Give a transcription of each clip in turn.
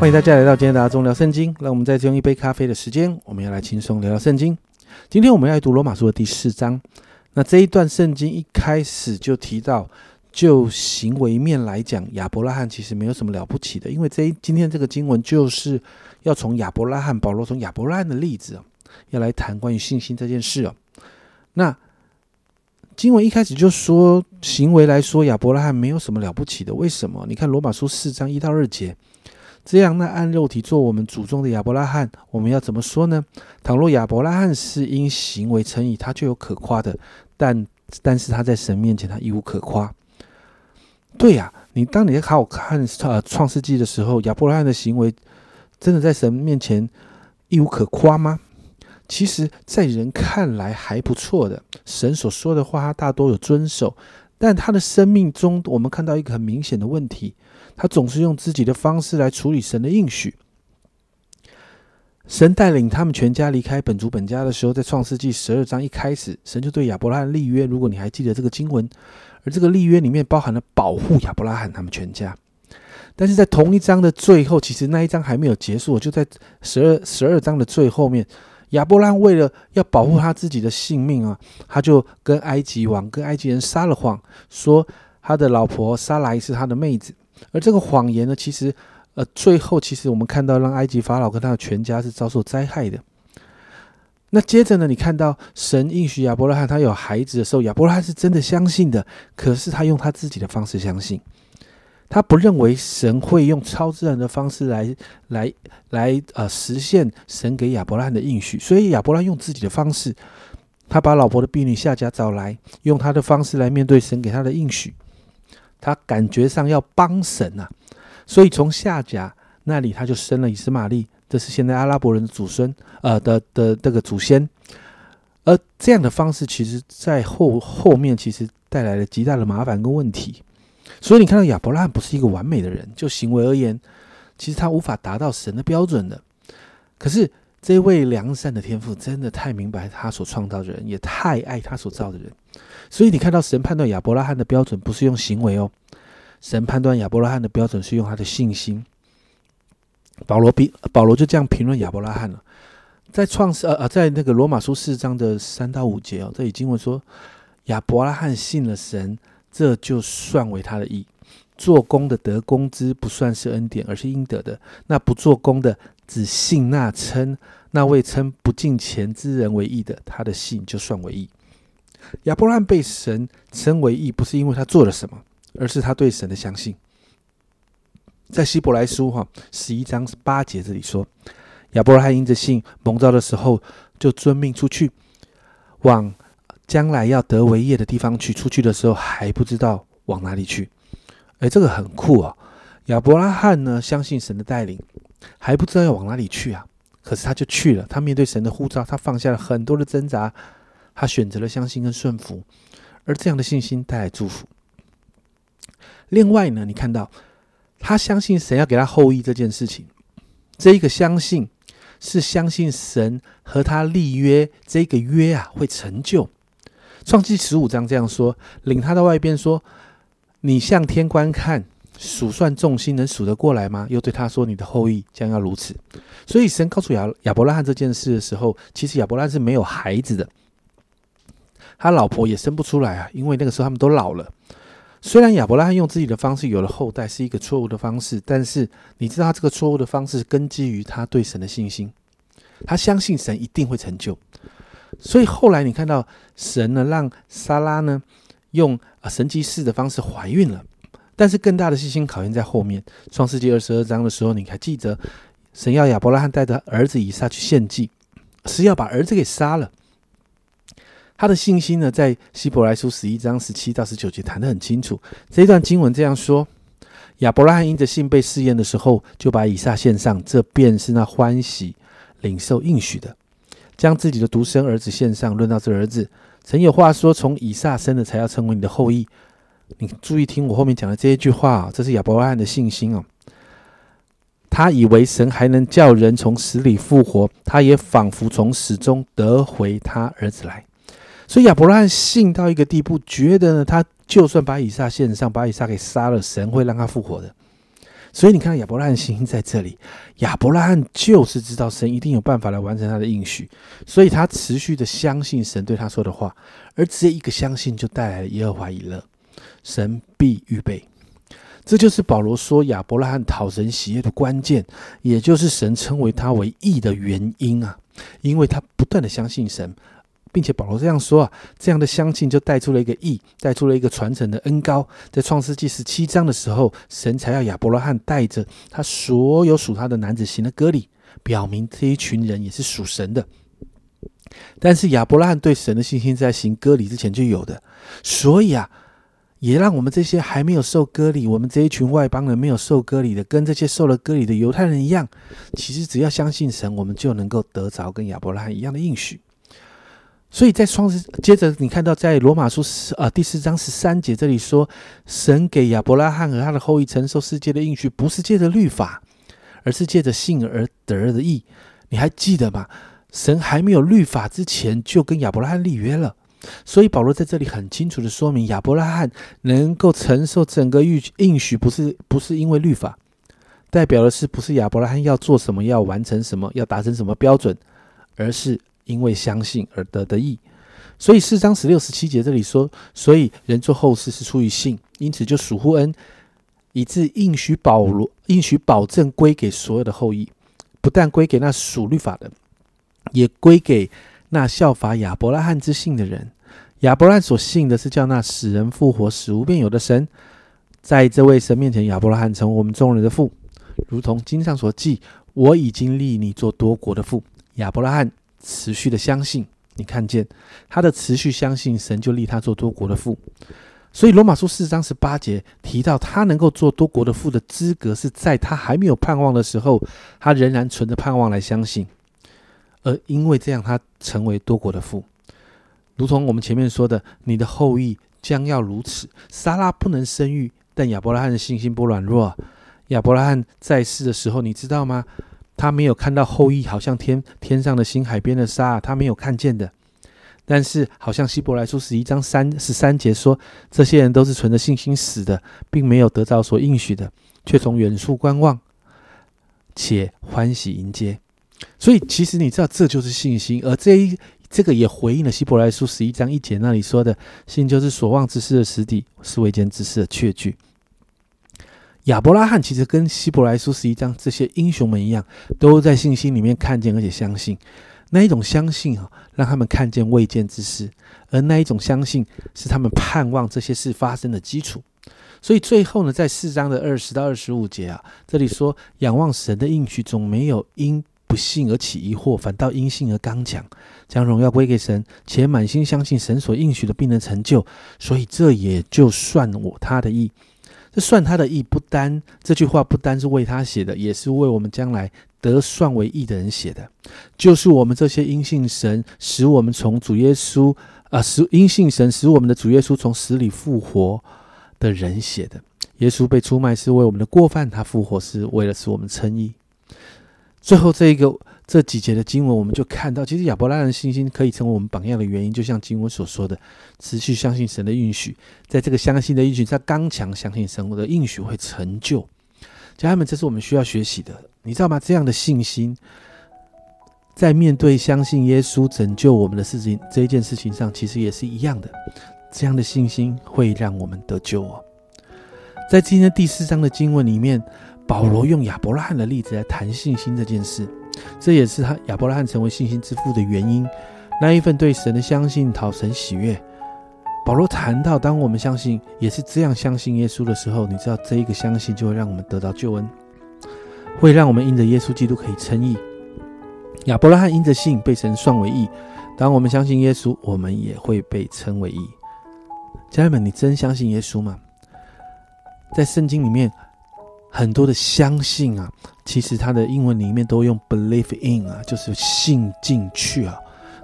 欢迎大家来到今天的阿中聊圣经。让我们再用一杯咖啡的时间，我们要来轻松聊聊圣经。今天我们要读罗马书的第四章。那这一段圣经一开始就提到，就行为面来讲，亚伯拉罕其实没有什么了不起的，因为这今天这个经文就是要从亚伯拉罕保罗从亚伯拉罕的例子，要来谈关于信心这件事哦。那经文一开始就说，行为来说，亚伯拉罕没有什么了不起的。为什么？你看罗马书四章一到二节，这样那按肉体做我们祖宗的亚伯拉罕，我们要怎么说呢？倘若亚伯拉罕是因行为称义，他就有可夸的；但但是他在神面前，他一无可夸。对呀，你当你在好看呃创世纪的时候，亚伯拉罕的行为真的在神面前一无可夸吗？其实，在人看来还不错的，神所说的话，他大多有遵守。但他的生命中，我们看到一个很明显的问题，他总是用自己的方式来处理神的应许。神带领他们全家离开本族本家的时候，在创世纪十二章一开始，神就对亚伯拉罕立约。如果你还记得这个经文，而这个立约里面包含了保护亚伯拉罕他们全家。但是在同一章的最后，其实那一章还没有结束，就在十二十二章的最后面。亚伯拉罕为了要保护他自己的性命啊，他就跟埃及王、跟埃及人撒了谎，说他的老婆撒来是他的妹子。而这个谎言呢，其实呃，最后其实我们看到，让埃及法老跟他的全家是遭受灾害的。那接着呢，你看到神应许亚伯拉罕他有孩子的时候，亚伯拉罕是真的相信的，可是他用他自己的方式相信。他不认为神会用超自然的方式来来来呃实现神给亚伯拉罕的应许，所以亚伯拉罕用自己的方式，他把老婆的婢女夏甲找来，用他的方式来面对神给他的应许。他感觉上要帮神呐，所以从夏甲那里他就生了以斯玛利，这是现在阿拉伯人的祖孙呃的的这个祖先。而这样的方式，其实在后后面其实带来了极大的麻烦跟问题。所以你看到亚伯拉罕不是一个完美的人，就行为而言，其实他无法达到神的标准的。可是这位良善的天父真的太明白他所创造的人，也太爱他所造的人。所以你看到神判断亚伯拉罕的标准不是用行为哦，神判断亚伯拉罕的标准是用他的信心。保罗比保罗就这样评论亚伯拉罕了，在创世呃呃，在那个罗马书四章的三到五节哦，这里经文说亚伯拉罕信了神。这就算为他的义，做工的得工资不算是恩典，而是应得的。那不做工的，只信那称那位称不敬钱之人为义的，他的信就算为义。亚伯拉罕被神称为义，不是因为他做了什么，而是他对神的相信。在希伯来书哈十一章八节这里说，亚伯拉罕因着信蒙召的时候，就遵命出去往。将来要得为业的地方去，出去的时候还不知道往哪里去。哎，这个很酷啊！亚伯拉罕呢，相信神的带领，还不知道要往哪里去啊。可是他就去了，他面对神的呼召，他放下了很多的挣扎，他选择了相信跟顺服，而这样的信心带来祝福。另外呢，你看到他相信神要给他后裔这件事情，这一个相信是相信神和他立约，这个约啊会成就。创记十五章这样说：领他到外边说：“你向天观看，数算众星，能数得过来吗？”又对他说：“你的后裔将要如此。”所以神告诉亚亚伯拉罕这件事的时候，其实亚伯拉罕是没有孩子的，他老婆也生不出来啊，因为那个时候他们都老了。虽然亚伯拉罕用自己的方式有了后代，是一个错误的方式，但是你知道他这个错误的方式根基于他对神的信心，他相信神一定会成就。所以后来你看到神呢，让莎拉呢用啊神迹式的方式怀孕了，但是更大的信心考验在后面。创世纪二十二章的时候，你还记得神要亚伯拉罕带着儿子以撒去献祭，是要把儿子给杀了。他的信心呢，在希伯来书十一章十七到十九节谈得很清楚。这一段经文这样说：亚伯拉罕因着信被试验的时候，就把以撒献上，这便是那欢喜领受应许的。将自己的独生儿子献上。论到这儿子，曾有话说：“从以撒生的，才要成为你的后裔。”你注意听我后面讲的这一句话，这是亚伯拉罕的信心哦。他以为神还能叫人从死里复活，他也仿佛从死中得回他儿子来。所以亚伯拉罕信到一个地步，觉得呢，他就算把以撒献上，把以撒给杀了，神会让他复活的。所以你看亚伯拉罕信心在这里，亚伯拉罕就是知道神一定有办法来完成他的应许，所以他持续的相信神对他说的话，而只有一个相信就带来了耶和华以乐，神必预备。这就是保罗说亚伯拉罕讨神喜悦的关键，也就是神称为他为义的原因啊！因为他不断的相信神，并且保罗这样说啊，这样的相信就带出了一个义，带出了一个传承的恩高。在创世纪十七章的时候，神才要亚伯拉罕带着他所有属他的男子行了割礼，表明这一群人也是属神的。但是亚伯拉罕对神的信心在行割礼之前就有的，所以啊。也让我们这些还没有受割礼，我们这一群外邦人没有受割礼的，跟这些受了割礼的犹太人一样，其实只要相信神，我们就能够得着跟亚伯拉罕一样的应许。所以在创世，接着你看到在罗马书十啊第四章十三节这里说，神给亚伯拉罕和他的后裔承受世界的应许，不是借着律法，而是借着信而得的义。你还记得吗？神还没有律法之前，就跟亚伯拉罕立约了。所以保罗在这里很清楚的说明，亚伯拉罕能够承受整个应应许，不是不是因为律法，代表的是不是亚伯拉罕要做什么，要完成什么，要达成什么标准，而是因为相信而得的义。所以四章十六十七节这里说，所以人做后事是出于信，因此就属乎恩，以致应许保罗应许保证归给所有的后裔，不但归给那属律法的，也归给。那效法亚伯拉罕之信的人，亚伯拉罕所信的是叫那使人复活、使无变有的神，在这位神面前，亚伯拉罕成为我们众人的父，如同经上所记：“我已经立你做多国的父。”亚伯拉罕持续的相信，你看见他的持续相信，神就立他做多国的父。所以罗马书四章十八节提到，他能够做多国的父的资格，是在他还没有盼望的时候，他仍然存着盼望来相信。而因为这样，他成为多国的父，如同我们前面说的，你的后裔将要如此。撒拉不能生育，但亚伯拉罕的信心不软弱。亚伯拉罕在世的时候，你知道吗？他没有看到后裔，好像天天上的星、海边的沙，他没有看见的。但是，好像希伯来书十一章三十三节说，这些人都是存着信心死的，并没有得到所应许的，却从远处观望，且欢喜迎接。所以，其实你知道，这就是信心，而这一这个也回应了希伯来书十一章一节那里说的：“信就是所望之事的实底，是未见之事的确据。”亚伯拉罕其实跟希伯来书十一章这些英雄们一样，都在信心里面看见而且相信。那一种相信啊，让他们看见未见之事，而那一种相信是他们盼望这些事发生的基础。所以最后呢，在四章的二十到二十五节啊，这里说：“仰望神的应许，总没有因。”不信而起疑惑，反倒因信而刚强，将荣耀归给神，且满心相信神所应许的必能成就。所以这也就算我他的意，这算他的意，不单这句话不单是为他写的，也是为我们将来得算为义的人写的。就是我们这些因信神使我们从主耶稣啊，使因信神使我们的主耶稣从死里复活的人写的。耶稣被出卖是为我们的过犯，他复活是为了使我们称义。最后这一个这几节的经文，我们就看到，其实亚伯拉罕的信心可以成为我们榜样的原因，就像经文所说的，持续相信神的应许，在这个相信的应许，他刚强相信神的应许会成就。家人们，这是我们需要学习的，你知道吗？这样的信心，在面对相信耶稣拯救我们的事情这一件事情上，其实也是一样的。这样的信心会让我们得救哦。在今天第四章的经文里面。保罗用亚伯拉罕的例子来谈信心这件事，这也是他亚伯拉罕成为信心之父的原因。那一份对神的相信讨神喜悦。保罗谈到，当我们相信，也是这样相信耶稣的时候，你知道这一个相信就会让我们得到救恩，会让我们因着耶稣基督可以称义。亚伯拉罕因着信被神算为义，当我们相信耶稣，我们也会被称为义。家人们，你真相信耶稣吗？在圣经里面。很多的相信啊，其实它的英文里面都用 believe in 啊，就是信进去啊。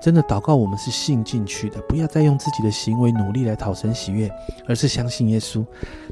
真的祷告，我们是信进去的，不要再用自己的行为努力来讨神喜悦，而是相信耶稣，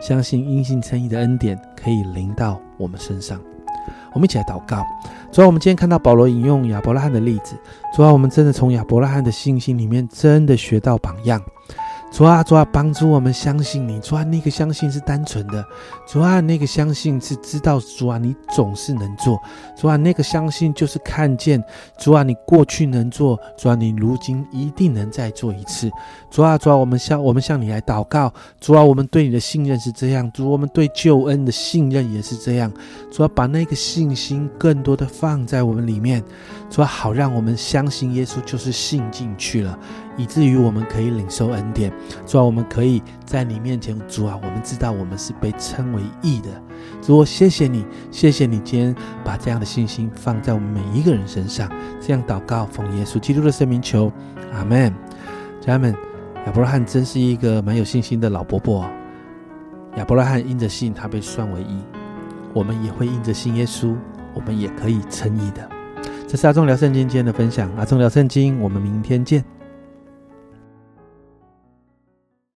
相信因信称义的恩典可以临到我们身上。我们一起来祷告。主要我们今天看到保罗引用亚伯拉罕的例子，主要我们真的从亚伯拉罕的信心里面真的学到榜样。主啊，主啊，帮助我们相信你。主啊，那个相信是单纯的。主啊，那个相信是知道主啊，你总是能做。主啊，那个相信就是看见主啊，你过去能做，主啊，你如今一定能再做一次。主啊，主啊，我们向我们向你来祷告。主啊，我们对你的信任是这样。主，我们对救恩的信任也是这样。主啊，把那个信心更多的放在我们里面。主啊，好让我们相信耶稣就是信进去了。以至于我们可以领受恩典，主啊，我们可以在你面前，主啊，我们知道我们是被称为义的。主，我谢谢你，谢谢你今天把这样的信心放在我们每一个人身上。这样祷告，奉耶稣基督的圣名求，阿门。家人们，亚伯拉罕真是一个蛮有信心的老伯伯。亚伯拉罕因着信，他被算为义。我们也会因着信耶稣，我们也可以称义的。这是阿忠聊圣经今天的分享，阿忠聊圣经，我们明天见。